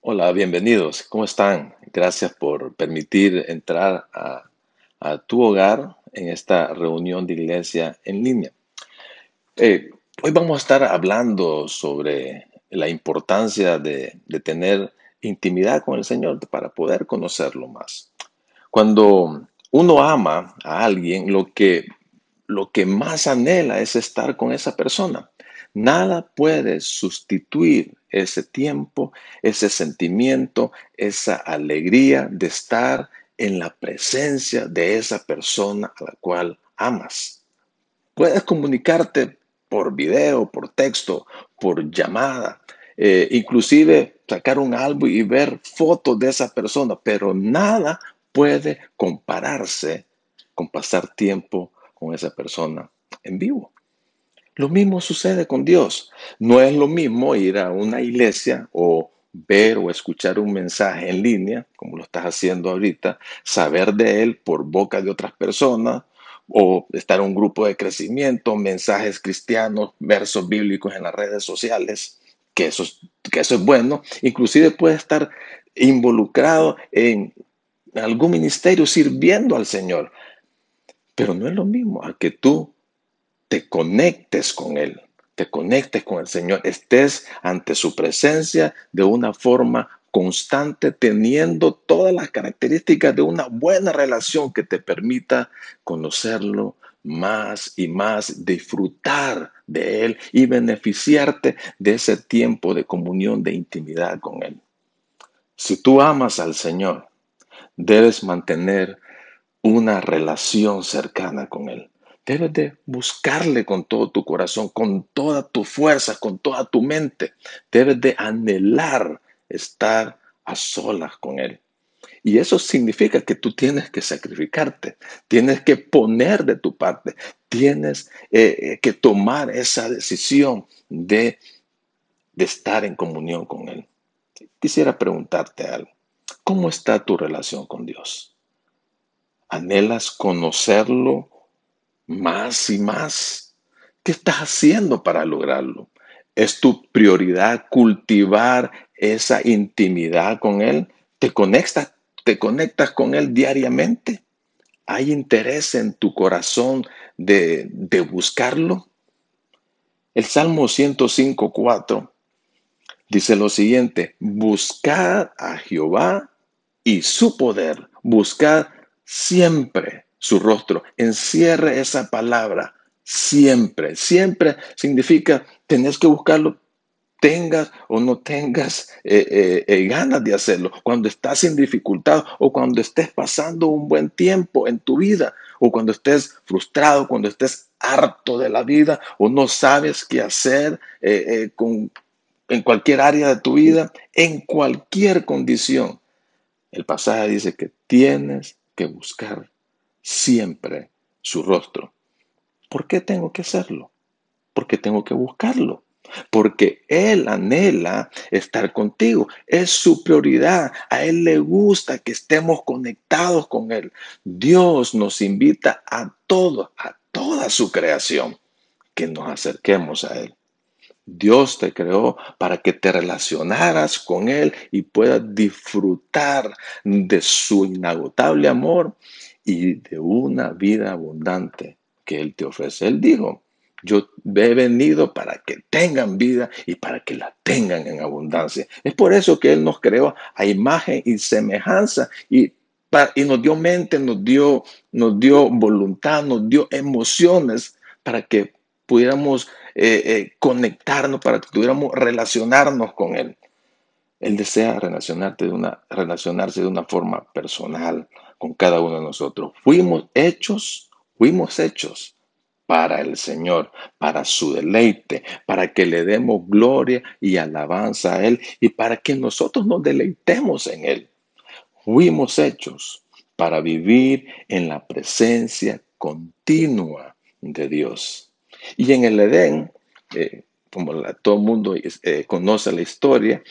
Hola, bienvenidos. ¿Cómo están? Gracias por permitir entrar a, tu hogar en esta reunión de iglesia en línea. Eh, hoy vamos a estar hablando sobre la importancia de, de tener intimidad con el Señor para poder conocerlo más. Cuando uno ama a alguien, lo que, lo que más anhela es estar con esa persona. Nada puede sustituir ese tiempo, ese sentimiento, esa alegría de estar en la presencia de esa persona a la cual amas. Puedes comunicarte por video, por texto, por llamada, eh, inclusive sacar un álbum y ver fotos de esa persona, pero nada puede compararse con pasar tiempo con esa persona en vivo. Lo mismo sucede con Dios. No es lo mismo ir a una iglesia o ver o escuchar un mensaje en línea, como lo estás haciendo ahorita, saber de él por boca de otras personas o estar en un grupo de crecimiento, mensajes cristianos, versos bíblicos en las redes sociales, que eso, que eso es bueno. Inclusive puede estar involucrado en algún ministerio sirviendo al Señor. Pero no es lo mismo a que tú te conectes con Él, te conectes con el Señor, estés ante su presencia de una forma constante, teniendo todas las características de una buena relación que te permita conocerlo más y más, disfrutar de Él y beneficiarte de ese tiempo de comunión, de intimidad con Él. Si tú amas al Señor, debes mantener una relación cercana con Él. Debes de buscarle con todo tu corazón, con toda tu fuerza, con toda tu mente. Debes de anhelar estar a solas con Él. Y eso significa que tú tienes que sacrificarte, tienes que poner de tu parte, tienes eh, eh, que tomar esa decisión de, de estar en comunión con Él. Quisiera preguntarte algo. ¿Cómo está tu relación con Dios? ¿Anhelas conocerlo más y más. ¿Qué estás haciendo para lograrlo? ¿Es tu prioridad cultivar esa intimidad con Él? ¿Te conectas, te conectas con Él diariamente? ¿Hay interés en tu corazón de, buscarlo? El Salmo 105.4 dice lo siguiente, buscad a Jehová y su poder, buscad siempre su rostro. Encierre esa palabra siempre. Siempre significa tenés que buscarlo, tengas o no tengas eh, eh, eh, ganas de hacerlo. Cuando estás en dificultad o cuando estés pasando un buen tiempo en tu vida o cuando estés frustrado, cuando estés harto de la vida o no sabes qué hacer con, en cualquier área de tu vida, en cualquier condición. El pasaje dice que tienes que buscar siempre su rostro. ¿Por qué tengo que hacerlo? Porque tengo que buscarlo. Porque Él anhela estar contigo. Es su prioridad. A Él le gusta que estemos conectados con Él. Dios nos invita a todo, a toda su creación, que nos acerquemos a Él. Dios te creó para que te relacionaras con Él y puedas disfrutar de su inagotable amor y de una vida abundante que Él te ofrece. Él dijo, yo he venido para que tengan vida y para que la tengan en abundancia. Es por eso que Él nos creó a imagen y semejanza y, y nos dio mente, nos dio, nos dio voluntad, nos dio emociones para que pudiéramos eh, eh, conectarnos, para que pudiéramos relacionarnos con Él. Él desea relacionarte de una, relacionarse de una forma personal, con cada uno de nosotros. Fuimos hechos, fuimos hechos para el Señor, para su deleite, para que le demos gloria y alabanza a Él y para que nosotros nos deleitemos en Él. Fuimos hechos para vivir en la presencia continua de Dios. Y en el Edén, eh, como todo el mundo eh, conoce la historia,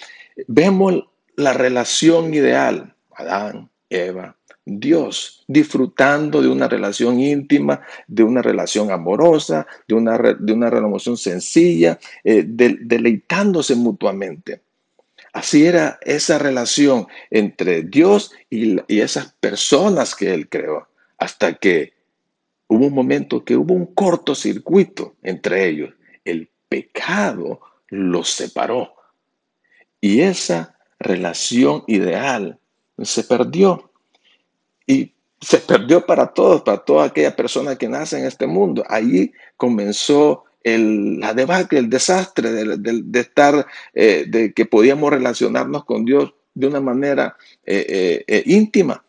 vemos la relación ideal, Adán, Eva, Dios, disfrutando de una relación íntima, de una relación amorosa, de una, de una relación sencilla, eh, deleitándose mutuamente. Así era esa relación entre Dios y, y esas personas que Él creó, hasta que hubo un momento que hubo un cortocircuito entre ellos. El pecado los separó. Y esa relación ideal se perdió. Y se perdió para todos, para toda aquella persona que nace en este mundo. Allí comenzó el, la debacle, el desastre de, estar, eh, de que podíamos relacionarnos con Dios de una manera eh, eh, íntima.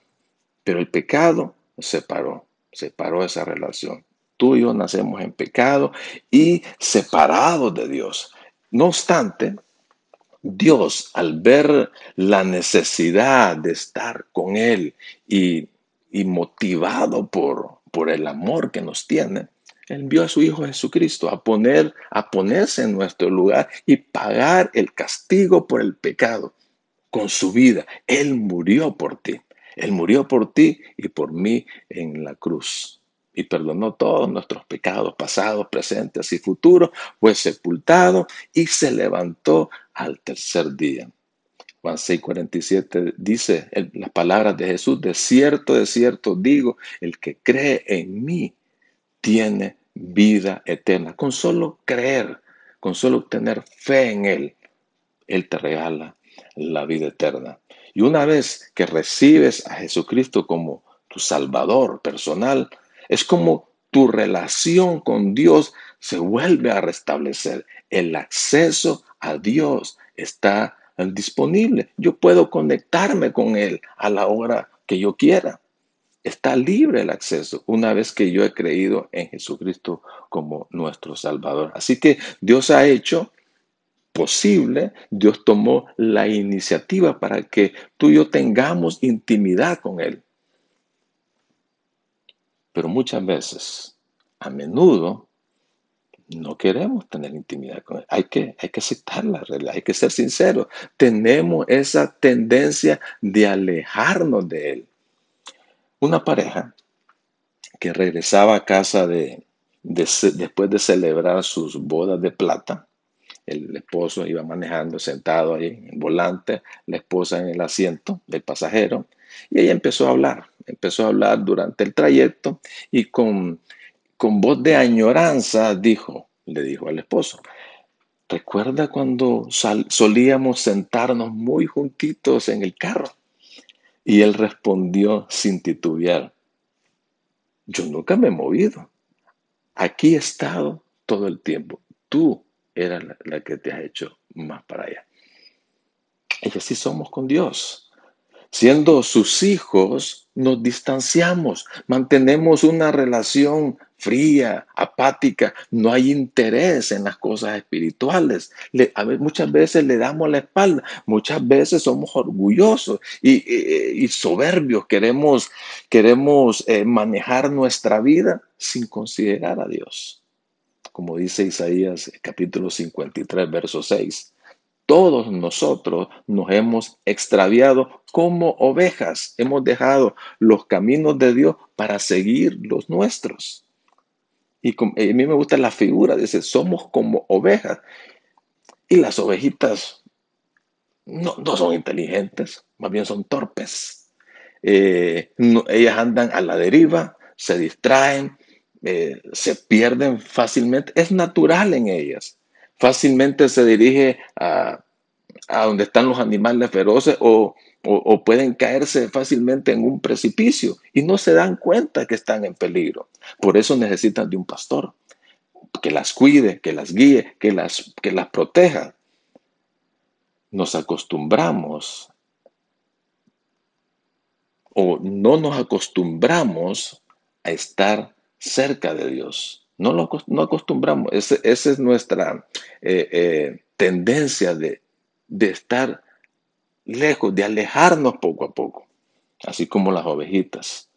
Pero el pecado separó, separó esa relación. Tú y yo nacemos en pecado y separados de Dios. No obstante, Dios, al ver la necesidad de estar con Él y, motivado por, el amor que nos tiene, envió a su Hijo Jesucristo a, a ponerse en nuestro lugar y pagar el castigo por el pecado con su vida. Él murió por ti. Él murió por ti y por mí en la cruz y perdonó todos nuestros pecados pasados, presentes y futuros, fue sepultado y se levantó al tercer día. Juan 6:47 dice las palabras de Jesús, de cierto, de cierto digo, el que cree en mí tiene vida eterna. Con solo creer, con solo tener fe en Él, Él te regala la vida eterna. Y una vez que recibes a Jesucristo como tu Salvador personal, es como tu relación con Dios se vuelve a restablecer. El acceso a Dios está disponible. Yo puedo conectarme con Él a la hora que yo quiera. Está libre el acceso una vez que yo he creído en Jesucristo como nuestro Salvador. Así que Dios ha hecho posible, Dios tomó la iniciativa para que tú y yo tengamos intimidad con Él. Pero muchas veces, a menudo, no queremos tener intimidad con él. Hay que, hay que aceptar la realidad, hay que ser sinceros. Tenemos esa tendencia de alejarnos de él. Una pareja que regresaba a casa de, después de celebrar sus bodas de plata, el esposo iba manejando sentado ahí en el volante, la esposa en el asiento del pasajero, y ella empezó a hablar, empezó a hablar durante el trayecto y con, con voz de añoranza dijo, le dijo al esposo, ¿recuerda cuando solíamos sentarnos muy juntitos en el carro? Y él respondió sin titubear, yo nunca me he movido. Aquí he estado todo el tiempo. Tú eras la, la que te has hecho más para allá. Y así somos con Dios. Siendo sus hijos, nos distanciamos, mantenemos una relación fría, apática, no hay interés en las cosas espirituales. muchas veces le damos la espalda, muchas veces somos orgullosos y, soberbios, queremos, queremos eh, manejar nuestra vida sin considerar a Dios. Como dice Isaías capítulo 53, verso 6 todos nosotros nos hemos extraviado como ovejas. Hemos dejado los caminos de Dios para seguir los nuestros. Y a mí me gusta la figura, dice, somos como ovejas. Y las ovejitas no, son inteligentes, más bien son torpes. Eh, ellas andan a la deriva, se distraen, eh, se pierden fácilmente. Es natural en ellas fácilmente se dirige a, donde están los animales feroces o, pueden caerse fácilmente en un precipicio y no se dan cuenta que están en peligro. Por eso necesitan de un pastor que las cuide, que las guíe, que las, que las proteja. Nos acostumbramos o no nos acostumbramos a estar cerca de Dios. No lo no acostumbramos. esa es nuestra eh, eh, tendencia de, estar lejos, de alejarnos poco a poco, así como las ovejitas.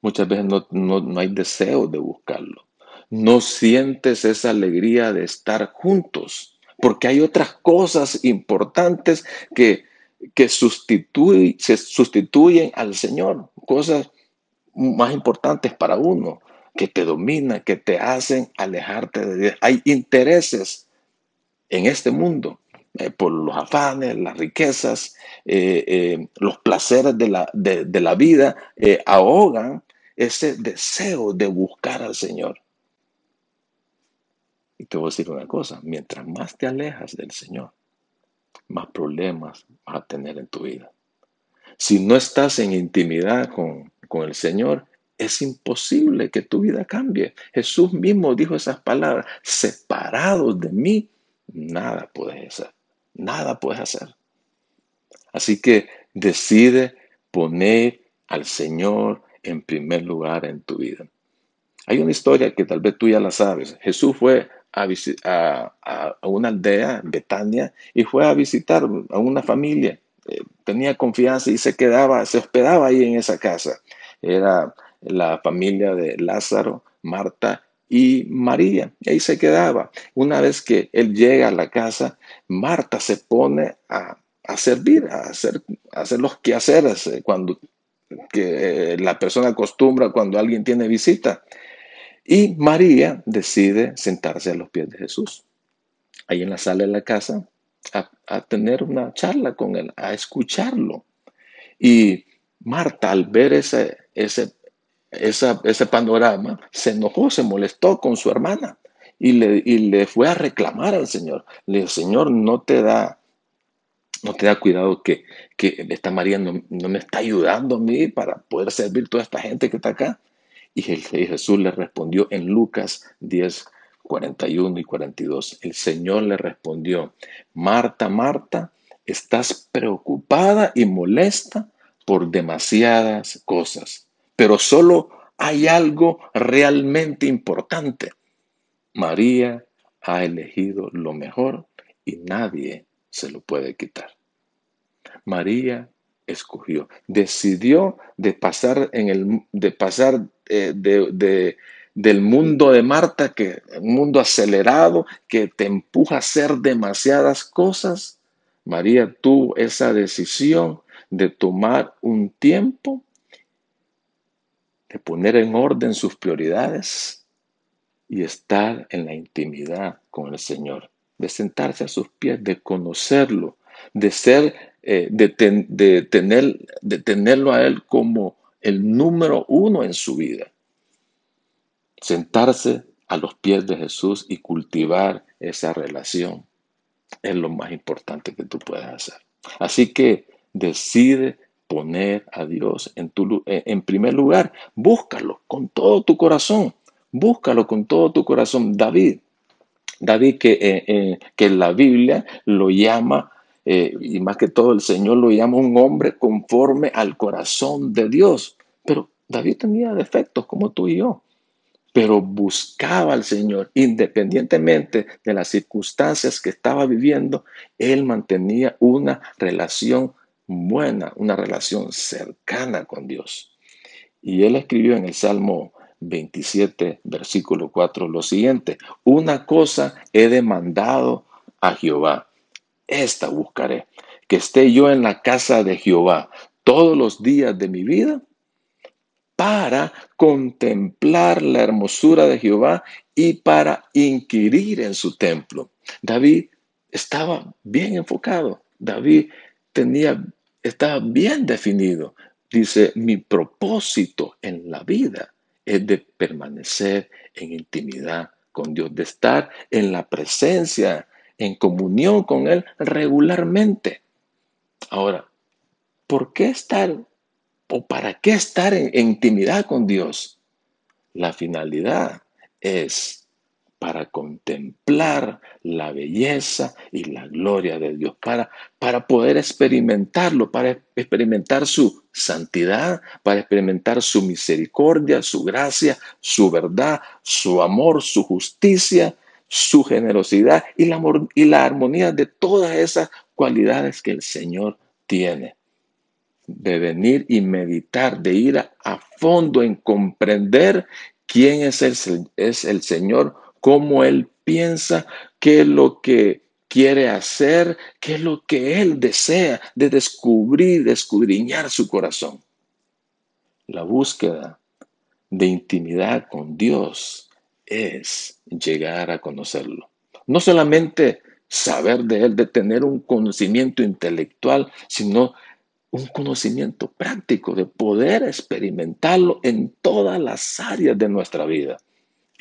Muchas veces no, no, hay deseo de buscarlo. No sientes esa alegría de estar juntos, porque hay otras cosas importantes que, que se sustituyen al Señor, cosas más importantes para uno que te dominan, que te hacen alejarte de Dios. Hay intereses en este mundo. Eh, por los afanes, las riquezas, eh, eh, los placeres de la, de la vida, ahogan ese deseo de buscar al Señor. Y te voy a decir una cosa, mientras más te alejas del Señor, más problemas vas a tener en tu vida. Si no estás en intimidad con, con el Señor, es imposible que tu vida cambie. Jesús mismo dijo esas palabras, separados de mí, nada puedes hacer, nada puedes hacer. Así que decide poner al Señor en primer lugar en tu vida. Hay una historia que tal vez tú ya la sabes. Jesús fue a, a, una aldea, Betania, y fue a visitar a una familia. Eh, tenía confianza y se quedaba, se hospedaba ahí en esa casa. Era la familia de Lázaro, Marta y María. Y ahí se quedaba. Una vez que él llega a la casa, Marta se pone a, servir, a hacer, a hacer los quehaceres eh, cuando que la persona acostumbra cuando alguien tiene visita. Y María decide sentarse a los pies de Jesús, ahí en la sala de la casa, a, tener una charla con él, a escucharlo. Y Marta, al ver ese, ese, ese panorama, se enojó, se molestó con su hermana y le, le fue a reclamar al Señor. Le dijo, Señor, no te da no te da cuidado que, que esta María no, no, me está ayudando a mí para poder servir toda esta gente que está acá. Y Jesús le respondió en Lucas 10, 41 y 42. El Señor le respondió, Marta, Marta, estás preocupada y molesta por demasiadas cosas, pero solo hay algo realmente importante. María ha elegido lo mejor y nadie se lo puede quitar. María escogió, decidió de pasar en el de pasar eh, de, del mundo de Marta, que un mundo acelerado que te empuja a hacer demasiadas cosas. María tuvo esa decisión de tomar un tiempo, de poner en orden sus prioridades y estar en la intimidad con el Señor, de sentarse a sus pies, de conocerlo, de ser, eh, de, tener, de tenerlo a Él como el número uno en su vida. Sentarse a los pies de Jesús y cultivar esa relación es lo más importante que tú puedes hacer. Así que decide poner a Dios en, tu, en primer lugar. Búscalo con todo tu corazón. Búscalo con todo tu corazón. David, David que, eh, eh, que la Biblia lo llama eh, y más que todo el Señor lo llama un hombre conforme al corazón de Dios. Pero David tenía defectos como tú y yo, pero buscaba al Señor independientemente de las circunstancias que estaba viviendo, él mantenía una relación buena, una relación cercana con Dios. Y él escribió en el Salmo 27, versículo 4, lo siguiente, una cosa he demandado a Jehová esta buscaré, que esté yo en la casa de Jehová todos los días de mi vida para contemplar la hermosura de Jehová y para inquirir en su templo. David estaba bien enfocado. David tenía, estaba bien definido. Dice, mi propósito en la vida es de permanecer en intimidad con Dios, de estar en la presencia en comunión con Él regularmente. Ahora, ¿por qué estar o para qué estar en, intimidad con Dios? La finalidad es para contemplar la belleza y la gloria de Dios, para, para poder experimentarlo, para experimentar su santidad, para experimentar su misericordia, su gracia, su verdad, su amor, su justicia, su generosidad y la, y la armonía de todas esas cualidades que el Señor tiene. De venir y meditar, de ir a, fondo en comprender quién es el, es el Señor, cómo Él piensa, qué es lo que quiere hacer, qué es lo que Él desea, de descubrir, de escudriñar su corazón. La búsqueda de intimidad con Dios es llegar a conocerlo. No solamente saber de Él, de tener un conocimiento intelectual, sino un conocimiento práctico, de poder experimentarlo en todas las áreas de nuestra vida.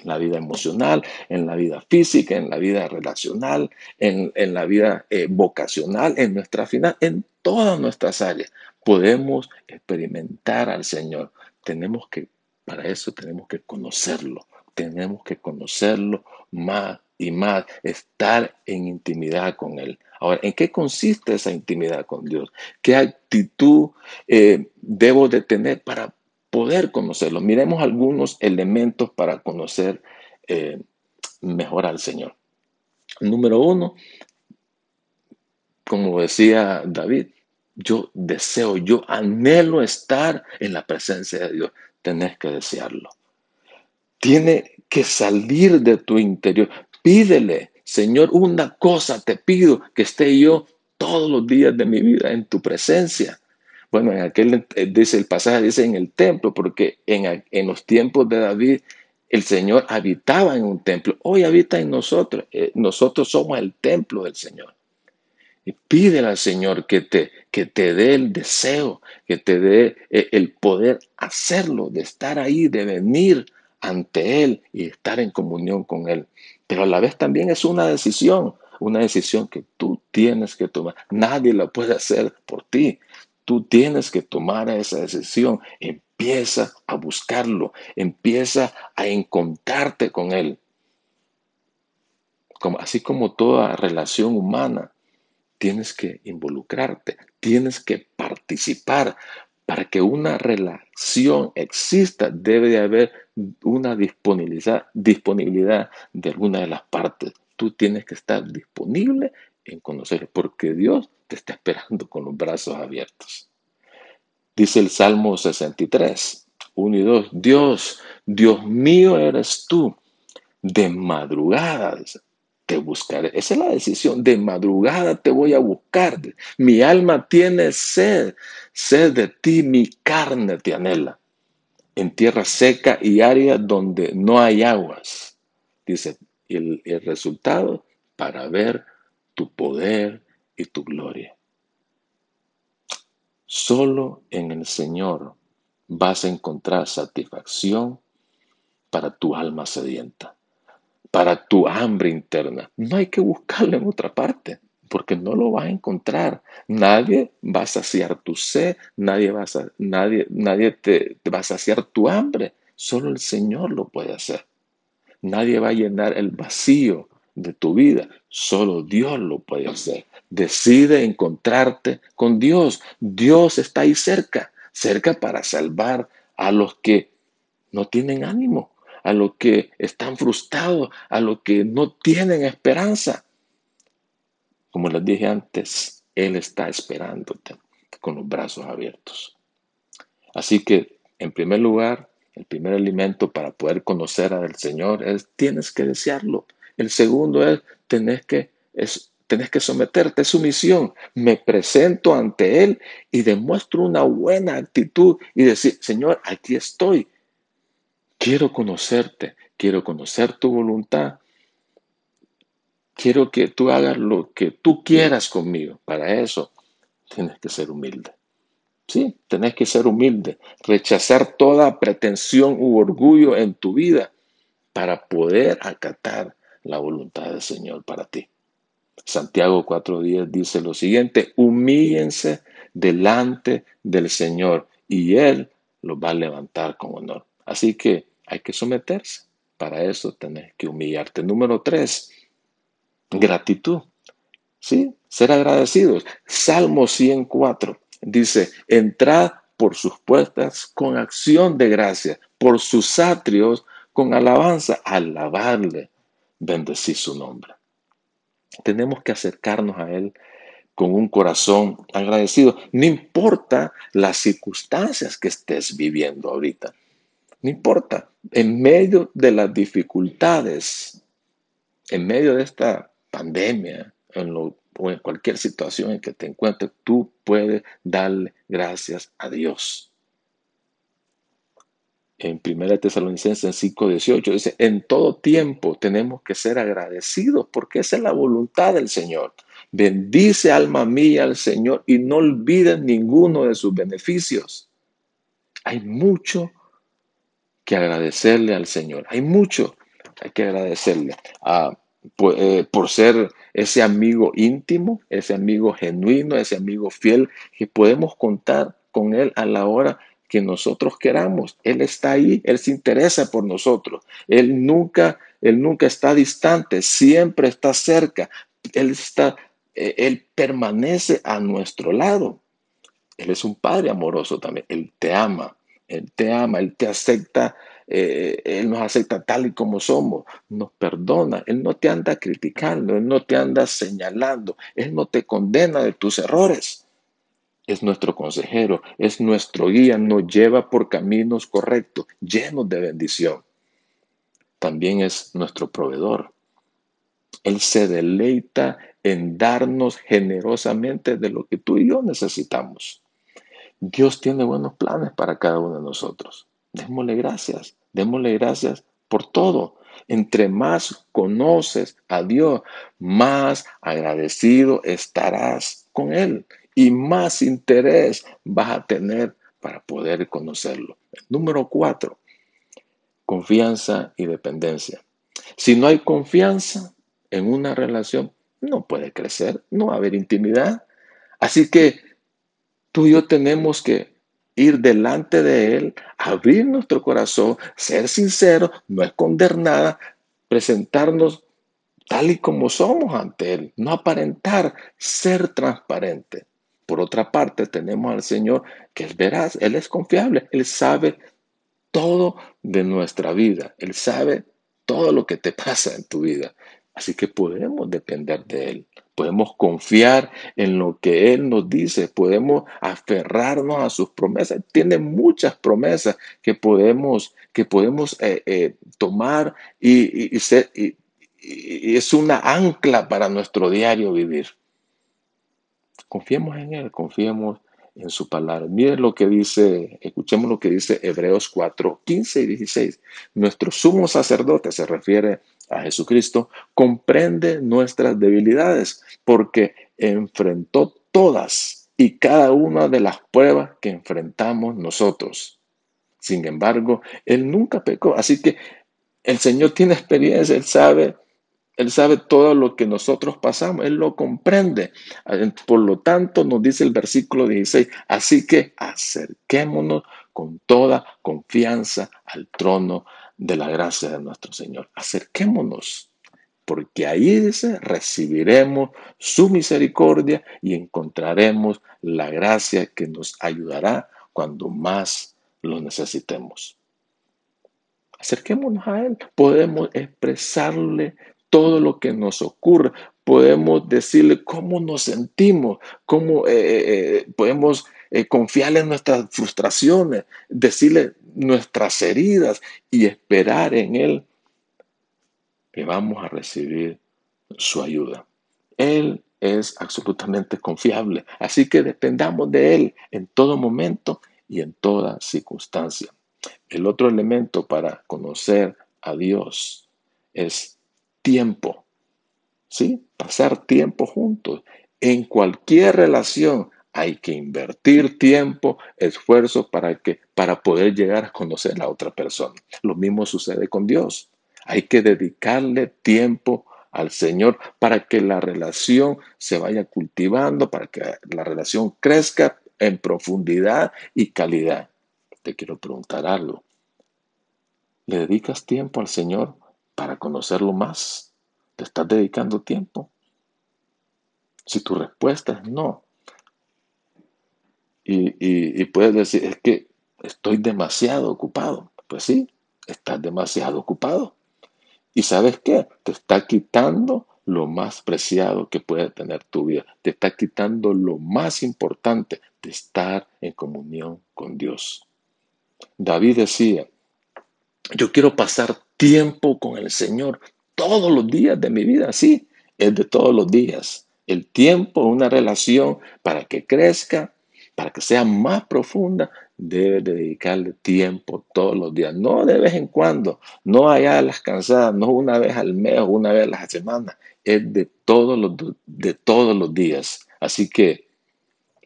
En la vida emocional, en la vida física, en la vida relacional, en, la vida eh, vocacional, en nuestra final, en todas nuestras áreas. Podemos experimentar al Señor. Tenemos que, para eso tenemos que conocerlo. Tenemos que conocerlo más y más, estar en intimidad con Él. Ahora, ¿en qué consiste esa intimidad con Dios? ¿Qué actitud eh, debo de tener para poder conocerlo? Miremos algunos elementos para conocer eh, mejor al Señor. Número uno, como decía David, yo deseo, yo anhelo estar en la presencia de Dios. Tenés que desearlo. Tiene que salir de tu interior. Pídele, Señor, una cosa te pido, que esté yo todos los días de mi vida en tu presencia. Bueno, en aquel, eh, dice el pasaje, dice en el templo, porque en, en los tiempos de David el Señor habitaba en un templo. Hoy habita en nosotros. Eh, nosotros somos el templo del Señor. Y pídele al Señor que te, que te dé el deseo, que te dé eh, el poder hacerlo, de estar ahí, de venir ante Él y estar en comunión con Él. Pero a la vez también es una decisión, una decisión que tú tienes que tomar. Nadie la puede hacer por ti. Tú tienes que tomar esa decisión. Empieza a buscarlo, empieza a encontrarte con Él. Como, así como toda relación humana, tienes que involucrarte, tienes que participar, para que una relación exista, debe de haber una disponibilidad, disponibilidad de alguna de las partes. Tú tienes que estar disponible en conocer, porque Dios te está esperando con los brazos abiertos. Dice el Salmo 63, 1 y 2, Dios, Dios mío eres tú, de madrugada, te buscaré. Esa es la decisión. De madrugada te voy a buscar. Mi alma tiene sed. Sed de ti, mi carne te anhela. En tierra seca y árida donde no hay aguas. Dice, el, el resultado para ver tu poder y tu gloria. Solo en el Señor vas a encontrar satisfacción para tu alma sedienta para tu hambre interna. No hay que buscarlo en otra parte, porque no lo vas a encontrar. Nadie va a saciar tu sed, nadie va a, nadie, nadie te, va a saciar tu hambre. Solo el Señor lo puede hacer. Nadie va a llenar el vacío de tu vida. Solo Dios lo puede hacer. Decide encontrarte con Dios. Dios está ahí cerca, cerca para salvar a los que no tienen ánimo, a los que están frustrados, a los que no tienen esperanza. Como les dije antes, Él está esperándote con los brazos abiertos. Así que, en primer lugar, el primer alimento para poder conocer al Señor es tienes que desearlo. El segundo es tenés que, es, tenés que someterte, a su misión. Me presento ante Él y demuestro una buena actitud y decir, Señor, aquí estoy Quiero conocerte, quiero conocer tu voluntad. Quiero que tú hagas lo que tú quieras conmigo. Para eso tienes que ser humilde. Sí, tenés que ser humilde, rechazar toda pretensión u orgullo en tu vida para poder acatar la voluntad del Señor para ti. Santiago 4.10 dice lo siguiente, humíllense delante del Señor y Él los va a levantar con honor. Así que hay que someterse. Para eso tenés que humillarte. Número tres, gratitud. ¿Sí? Ser agradecidos. Salmo 104 dice, entrad por sus puertas con acción de gracia, por sus atrios con alabanza, alabarle, bendecir su nombre. Tenemos que acercarnos a Él con un corazón agradecido. No importa las circunstancias que estés viviendo ahorita. No importa, en medio de las dificultades, en medio de esta pandemia, en o en cualquier situación en que te encuentres, tú puedes darle gracias a Dios. En 1 Tesalonicenses 5:18 dice, en todo tiempo tenemos que ser agradecidos porque esa es la voluntad del Señor. Bendice alma mía al Señor y no olvides ninguno de sus beneficios. Hay mucho que agradecerle al Señor. Hay mucho hay que agradecerle ah, eh, por ser ese amigo íntimo, ese amigo genuino, ese amigo fiel que podemos contar con Él a la hora que nosotros queramos. Él está ahí, Él se interesa por nosotros. Él nunca, Él nunca está distante, siempre está cerca. Él está, eh, Él permanece a nuestro lado. Él es un Padre amoroso también. Él te ama, Él te ama, Él te acepta eh, él nos acepta tal y como somos, nos perdona, Él no te anda criticando, Él no te anda señalando, Él no te condena de tus errores. Es nuestro consejero, es nuestro guía, nos lleva por caminos correctos, llenos de bendición. También es nuestro proveedor. Él se deleita en darnos generosamente de lo que tú y yo necesitamos. Dios tiene buenos planes para cada uno de nosotros. Démosle gracias. Démosle gracias por todo. Entre más conoces a Dios, más agradecido estarás con Él y más interés vas a tener para poder conocerlo. Número cuatro, confianza y dependencia. Si no hay confianza en una relación, no puede crecer, no va a haber intimidad. Así que tú y yo tenemos que ir delante de Él, abrir nuestro corazón, ser sincero, no esconder nada, presentarnos tal y como somos ante Él, no aparentar, ser transparente. Por otra parte, tenemos al Señor que es veraz, Él es confiable, Él sabe todo de nuestra vida, Él sabe todo lo que te pasa en tu vida. Así que podemos depender de Él, podemos confiar en lo que Él nos dice, podemos aferrarnos a sus promesas. Tiene muchas promesas que podemos, que podemos eh, eh, tomar y, y es una ancla para nuestro diario vivir. Confiemos en Él, confiemos en su palabra. Miren lo que dice, escuchemos lo que dice Hebreos 4, 15 y 16. Nuestro sumo sacerdote se refiere a Jesucristo, comprende nuestras debilidades porque enfrentó todas y cada una de las pruebas que enfrentamos nosotros. Sin embargo, Él nunca pecó, así que el Señor tiene experiencia, Él sabe él sabe todo lo que nosotros pasamos, Él lo comprende. Por lo tanto, nos dice el versículo 16, así que acerquémonos con toda confianza al trono de la gracia de nuestro Señor. Acerquémonos, porque ahí dice, recibiremos su misericordia y encontraremos la gracia que nos ayudará cuando más lo necesitemos. Acerquémonos a Él, podemos expresarle todo lo que nos ocurre. Podemos decirle cómo nos sentimos, cómo eh, eh, eh, podemos confiarle en nuestras frustraciones, decirle nuestras heridas y esperar en Él que vamos a recibir su ayuda. Él es absolutamente confiable, así que dependamos de Él en todo momento y en toda circunstancia. El otro elemento para conocer a Dios es tiempo. ¿Sí? Pasar tiempo juntos. En cualquier relación hay que invertir tiempo, esfuerzo para, que, para poder llegar a conocer a la otra persona. Lo mismo sucede con Dios. Hay que dedicarle tiempo al Señor para que la relación se vaya cultivando, para que la relación crezca en profundidad y calidad. Te quiero preguntar algo. ¿Le dedicas tiempo al Señor para conocerlo más? ¿Te estás dedicando tiempo? Si tu respuesta es no, y, puedes decir, es que estoy demasiado ocupado. Pues sí, estás demasiado ocupado. ¿Y sabes qué? Te está quitando lo más preciado que puede tener tu vida. Te está quitando lo más importante de estar en comunión con Dios. David decía, yo quiero pasar tiempo con el Señor todos los días de mi vida, sí, es de todos los días. El tiempo, una relación para que crezca, para que sea más profunda, debe dedicarle tiempo todos los días, no de vez en cuando, no allá a las cansadas, no una vez al mes o una vez a la semana, es de todos los, de todos los días. Así que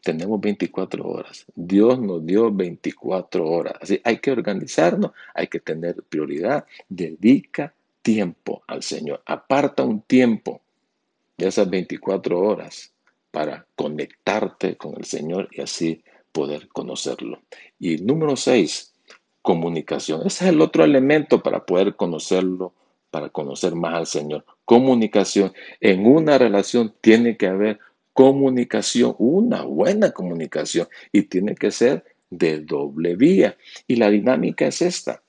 tenemos 24 horas. Dios nos dio 24 horas. Así hay que organizarnos, hay que tener prioridad. Dedica tiempo al Señor. Aparta un tiempo de esas 24 horas para conectarte con el Señor y así poder conocerlo. Y número 6, comunicación. Ese es el otro elemento para poder conocerlo, para conocer más al Señor. Comunicación. En una relación tiene que haber comunicación, una buena comunicación y tiene que ser de doble vía. Y la dinámica es esta.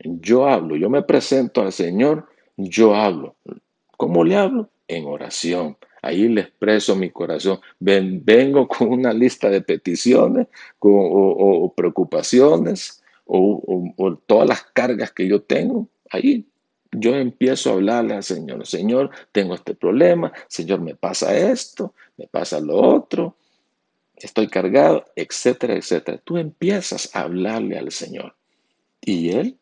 Yo hablo, yo me presento al Señor, yo hablo. ¿Cómo le hablo? En oración. Ahí le expreso mi corazón. vengo con una lista de peticiones o, preocupaciones o, todas las cargas que yo tengo. Ahí yo empiezo a hablarle al Señor. Señor, tengo este problema. Señor, me pasa esto, me pasa lo otro. Estoy cargado, etcétera, etcétera. Tú empiezas a hablarle al Señor y Él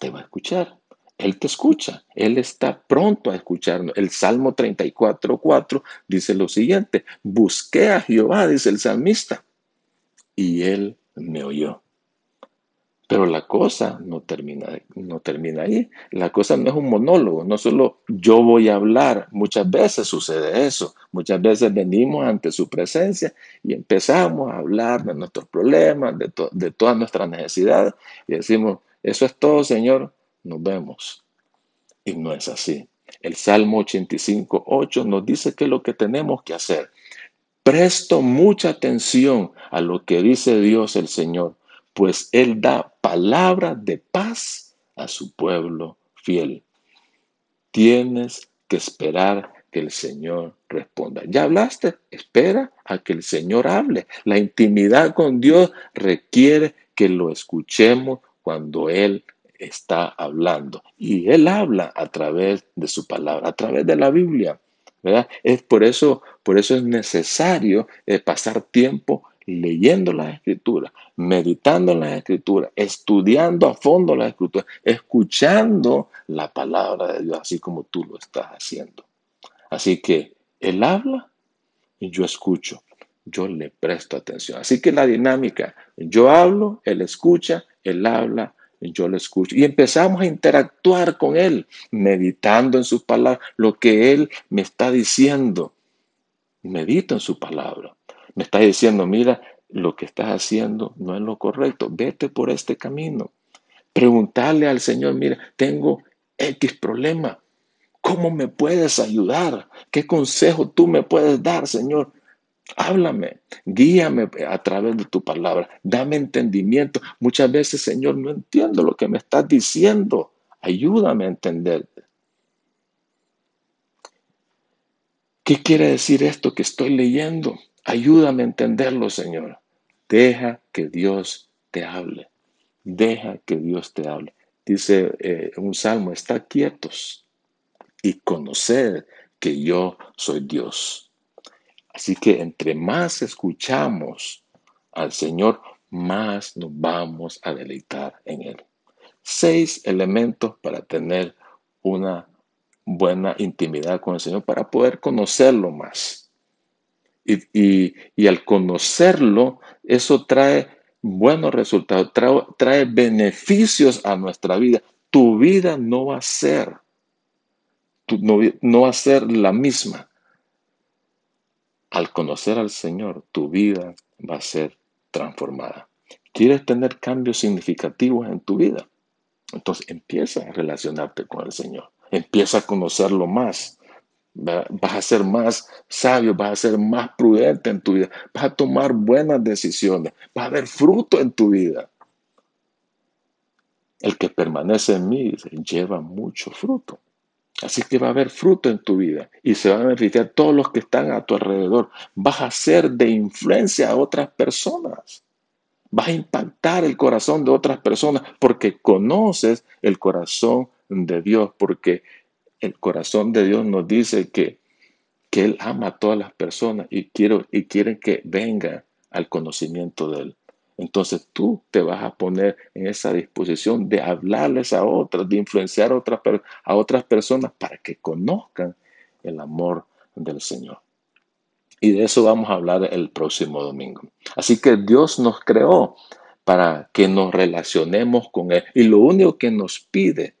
te va a escuchar. Él te escucha, Él está pronto a escucharnos. El Salmo 34.4 dice lo siguiente, busqué a Jehová, dice el salmista, y Él me oyó. Pero la cosa no termina, no termina ahí. La cosa no es un monólogo, no solo yo voy a hablar. Muchas veces sucede eso. Muchas veces venimos ante su presencia y empezamos a hablar de nuestros problemas, de, de todas nuestras necesidades y decimos, eso es todo, Señor, nos vemos. Y no es así. El Salmo 85, 8 nos dice que es lo que tenemos que hacer. Presto mucha atención a lo que dice Dios el Señor, pues Él da palabra de paz a su pueblo fiel. Tienes que esperar que el Señor responda. ¿Ya hablaste? Espera a que el Señor hable. La intimidad con Dios requiere que lo escuchemos cuando Él está hablando. Y Él habla a través de su palabra, a través de la Biblia. ¿verdad? Es por eso, por eso es necesario eh, pasar tiempo leyendo las escrituras, meditando en las escrituras, estudiando a fondo las escrituras, escuchando la palabra de Dios, así como tú lo estás haciendo. Así que Él habla y yo escucho, yo le presto atención. Así que la dinámica, yo hablo, Él escucha, Él habla, yo lo escucho. Y empezamos a interactuar con Él, meditando en sus palabras, lo que Él me está diciendo. Medito en su palabra. Me está diciendo, mira, lo que estás haciendo no es lo correcto. Vete por este camino. Preguntarle al Señor, mira, tengo X problema. ¿Cómo me puedes ayudar? ¿Qué consejo tú me puedes dar, Señor? Háblame, guíame a través de tu palabra, dame entendimiento. Muchas veces, Señor, no entiendo lo que me estás diciendo. Ayúdame a entenderte. ¿Qué quiere decir esto que estoy leyendo? Ayúdame a entenderlo, Señor. Deja que Dios te hable. Deja que Dios te hable. Dice eh, un salmo, está quietos y conocer que yo soy Dios. Así que entre más escuchamos al Señor, más nos vamos a deleitar en Él. Seis elementos para tener una buena intimidad con el Señor, para poder conocerlo más. Y, al conocerlo, eso trae buenos resultados, trae, beneficios a nuestra vida. Tu vida no va a ser, no, no va a ser la misma al conocer al Señor, tu vida va a ser transformada. ¿Quieres tener cambios significativos en tu vida? Entonces empieza a relacionarte con el Señor. Empieza a conocerlo más. Vas a ser más sabio, vas a ser más prudente en tu vida. Vas a tomar buenas decisiones. Vas a ver fruto en tu vida. El que permanece en mí lleva mucho fruto. Así que va a haber fruto en tu vida y se van a beneficiar todos los que están a tu alrededor. Vas a ser de influencia a otras personas. Vas a impactar el corazón de otras personas porque conoces el corazón de Dios, porque el corazón de Dios nos dice que, que Él ama a todas las personas y, quiero, y quiere que venga al conocimiento de Él. Entonces tú te vas a poner en esa disposición de hablarles a otras, de influenciar a otras, a otras personas para que conozcan el amor del Señor. Y de eso vamos a hablar el próximo domingo. Así que Dios nos creó para que nos relacionemos con Él. Y lo único que nos pide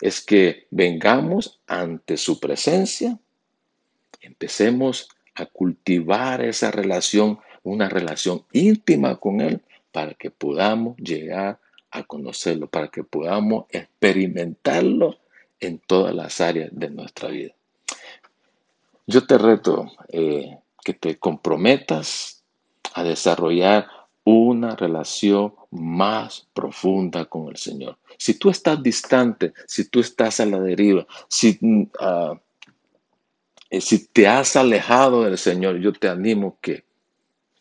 es que vengamos ante su presencia, empecemos a cultivar esa relación, una relación íntima con Él, para que podamos llegar a conocerlo, para que podamos experimentarlo en todas las áreas de nuestra vida. Yo te reto eh, que te comprometas a desarrollar una relación más profunda con el Señor. Si tú estás distante, si tú estás a la deriva, si, mm, ah, eh, si te has alejado del Señor, yo te animo que,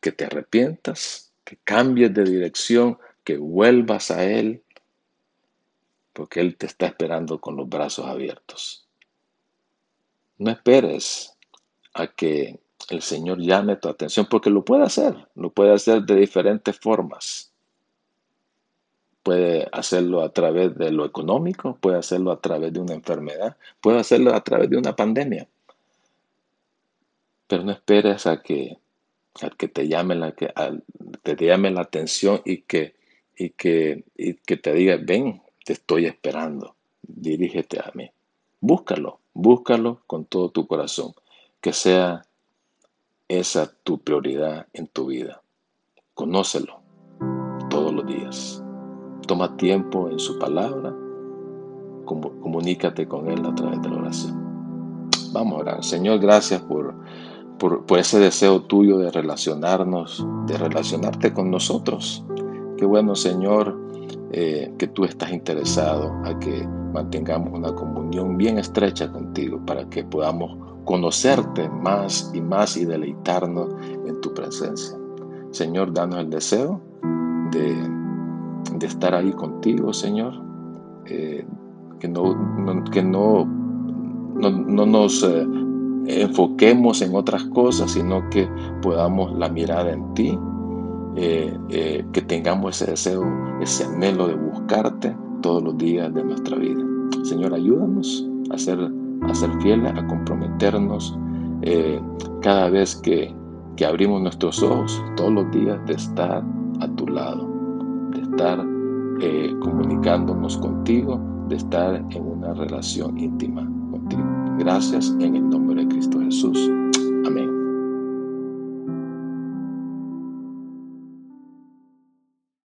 que te arrepientas, que cambies de dirección, que vuelvas a Él, porque Él te está esperando con los brazos abiertos. No esperes a que el Señor llame tu atención, porque lo puede hacer, lo puede hacer de diferentes formas. Puede hacerlo a través de lo económico, puede hacerlo a través de una enfermedad, puede hacerlo a través de una pandemia. Pero no esperes a que, que, te, llame la, que te llame la atención y que, y, que, y que te diga, ven, te estoy esperando, dirígete a mí. Búscalo, búscalo con todo tu corazón, que sea esa tu prioridad en tu vida. Conócelo todos los días. Toma tiempo en su palabra. Comunícate con Él a través de la oración. Vamos a orar. Señor, gracias por, por, ese deseo tuyo de relacionarnos, de relacionarte con nosotros. Qué bueno, Señor, eh, que tú estás interesado a que mantengamos una comunión bien estrecha contigo para que podamos conocerte más y más y deleitarnos en tu presencia. Señor, danos el deseo de, estar ahí contigo, Señor. Eh, que no, que no, no, nos eh, enfoquemos en otras cosas, sino que podamos la mirada en ti, eh, que tengamos ese deseo, ese anhelo de buscarte todos los días de nuestra vida. Señor, ayúdanos a ser a ser fieles, a comprometernos eh, cada vez que, abrimos nuestros ojos, todos los días, de estar a tu lado, de estar eh, comunicándonos contigo, de estar en una relación íntima contigo. Gracias en el nombre de Cristo Jesús.